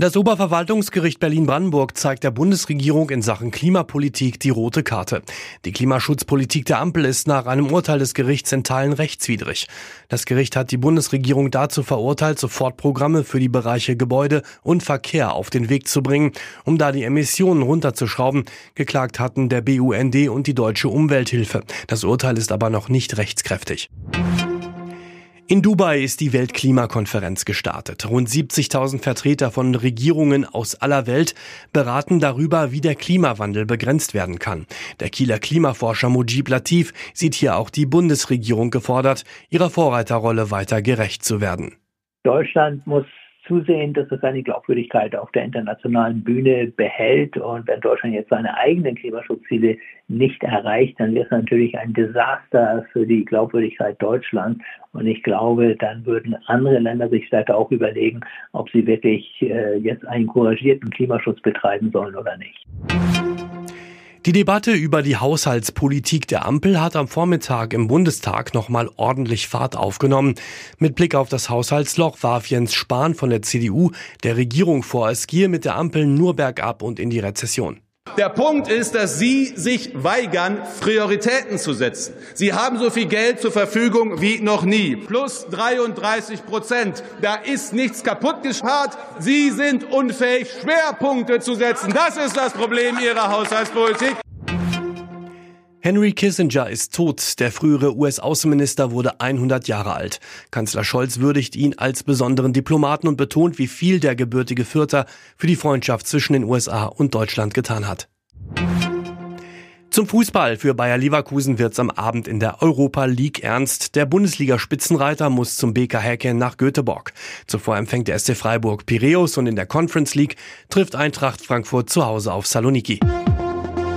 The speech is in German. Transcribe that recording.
Das Oberverwaltungsgericht Berlin-Brandenburg zeigt der Bundesregierung in Sachen Klimapolitik die rote Karte. Die Klimaschutzpolitik der Ampel ist nach einem Urteil des Gerichts in Teilen rechtswidrig. Das Gericht hat die Bundesregierung dazu verurteilt, sofort Programme für die Bereiche Gebäude und Verkehr auf den Weg zu bringen, um da die Emissionen runterzuschrauben. Geklagt hatten der BUND und die Deutsche Umwelthilfe. Das Urteil ist aber noch nicht rechtskräftig. In Dubai ist die Weltklimakonferenz gestartet. Rund 70.000 Vertreter von Regierungen aus aller Welt beraten darüber, wie der Klimawandel begrenzt werden kann. Der Kieler Klimaforscher Mujib Latif sieht hier auch die Bundesregierung gefordert, ihrer Vorreiterrolle weiter gerecht zu werden. Deutschland muss zusehen, dass es seine Glaubwürdigkeit auf der internationalen Bühne behält. Und wenn Deutschland jetzt seine eigenen Klimaschutzziele nicht erreicht, dann wäre es natürlich ein Desaster für die Glaubwürdigkeit Deutschlands. Und ich glaube, dann würden andere Länder sich stärker auch überlegen, ob sie wirklich äh, jetzt einen couragierten Klimaschutz betreiben sollen oder nicht. Die Debatte über die Haushaltspolitik der Ampel hat am Vormittag im Bundestag nochmal ordentlich Fahrt aufgenommen. Mit Blick auf das Haushaltsloch warf Jens Spahn von der CDU der Regierung vor, es gehe mit der Ampel nur bergab und in die Rezession. Der Punkt ist, dass Sie sich weigern, Prioritäten zu setzen. Sie haben so viel Geld zur Verfügung wie noch nie. Plus 33 Prozent. Da ist nichts kaputt gespart. Sie sind unfähig, Schwerpunkte zu setzen. Das ist das Problem Ihrer Haushaltspolitik. Henry Kissinger ist tot. Der frühere US-Außenminister wurde 100 Jahre alt. Kanzler Scholz würdigt ihn als besonderen Diplomaten und betont, wie viel der gebürtige Fürther für die Freundschaft zwischen den USA und Deutschland getan hat. Zum Fußball. Für Bayer Leverkusen wird's am Abend in der Europa League ernst. Der Bundesliga-Spitzenreiter muss zum BK Häkchen nach Göteborg. Zuvor empfängt der SC Freiburg Piräus und in der Conference League trifft Eintracht Frankfurt zu Hause auf Saloniki.